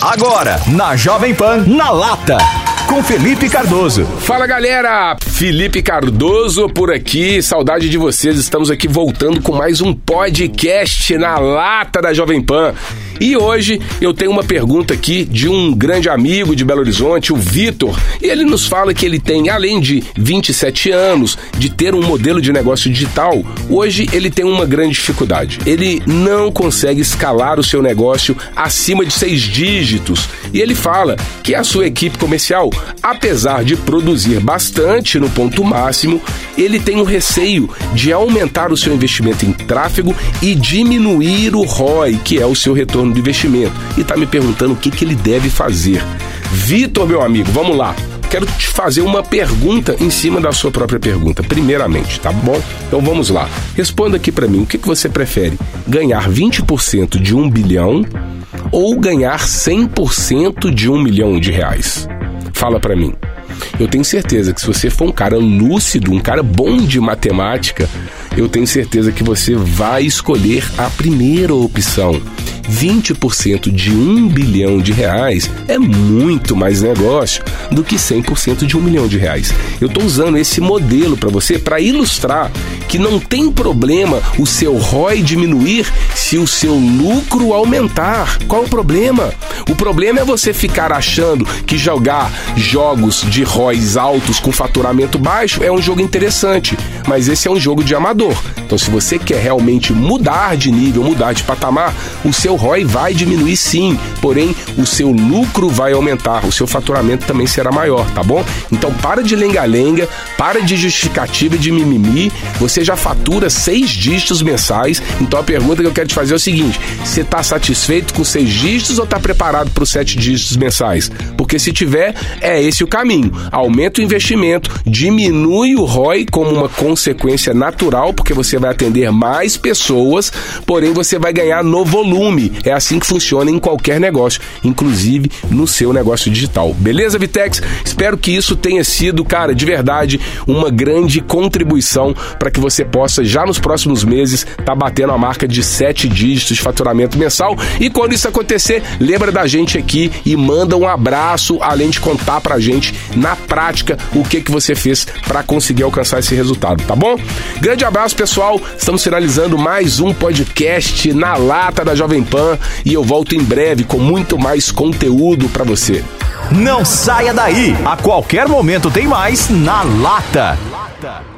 Agora, na Jovem Pan, na lata com Felipe Cardoso. Fala galera, Felipe Cardoso por aqui, saudade de vocês. Estamos aqui voltando com mais um podcast na lata da Jovem Pan. E hoje eu tenho uma pergunta aqui de um grande amigo de Belo Horizonte, o Vitor. E ele nos fala que ele tem, além de 27 anos, de ter um modelo de negócio digital, hoje ele tem uma grande dificuldade. Ele não consegue escalar o seu negócio acima de seis dígitos. E ele fala que a sua equipe comercial, apesar de produzir bastante no ponto máximo, ele tem um receio de aumentar o seu investimento em tráfego e diminuir o ROI, que é o seu retorno de investimento e está me perguntando o que, que ele deve fazer. Vitor, meu amigo, vamos lá. Quero te fazer uma pergunta em cima da sua própria pergunta, primeiramente, tá bom? Então vamos lá. Responda aqui para mim, o que, que você prefere? Ganhar 20% de um bilhão ou ganhar 100% de um milhão de reais? Fala para mim. Eu tenho certeza que se você for um cara lúcido, um cara bom de matemática, eu tenho certeza que você vai escolher a primeira opção. 20% de um bilhão de reais é muito mais negócio do que 100% de um milhão de reais. Eu estou usando esse modelo para você para ilustrar que não tem problema o seu ROI diminuir se o seu lucro aumentar. Qual o problema? O problema é você ficar achando que jogar jogos de ROIs altos com faturamento baixo é um jogo interessante, mas esse é um jogo de amador. Então, se você quer realmente mudar de nível, mudar de patamar, o seu ROI vai diminuir sim, porém o seu lucro vai aumentar, o seu faturamento também será maior, tá bom? Então, para de lenga-lenga, para de justificativa de mimimi, você já fatura seis dígitos mensais. Então, a pergunta que eu quero te fazer é o seguinte: você está satisfeito com seis dígitos ou está preparado para os sete dígitos mensais? Porque se tiver, é esse o caminho. Aumenta o investimento, diminui o ROI como uma consequência natural, porque você vai atender mais pessoas, porém você vai ganhar no volume. É assim que funciona em qualquer negócio, inclusive no seu negócio digital. Beleza, Vitex? Espero que isso tenha sido, cara, de verdade, uma grande contribuição para que você possa já nos próximos meses tá batendo a marca de sete dígitos de faturamento mensal. E quando isso acontecer, lembra da gente aqui e manda um abraço, além de contar pra gente na prática o que que você fez para conseguir alcançar esse resultado, tá bom? Grande abraço, pessoal pessoal, estamos finalizando mais um podcast na lata da Jovem Pan e eu volto em breve com muito mais conteúdo para você. Não saia daí, a qualquer momento tem mais na lata. lata.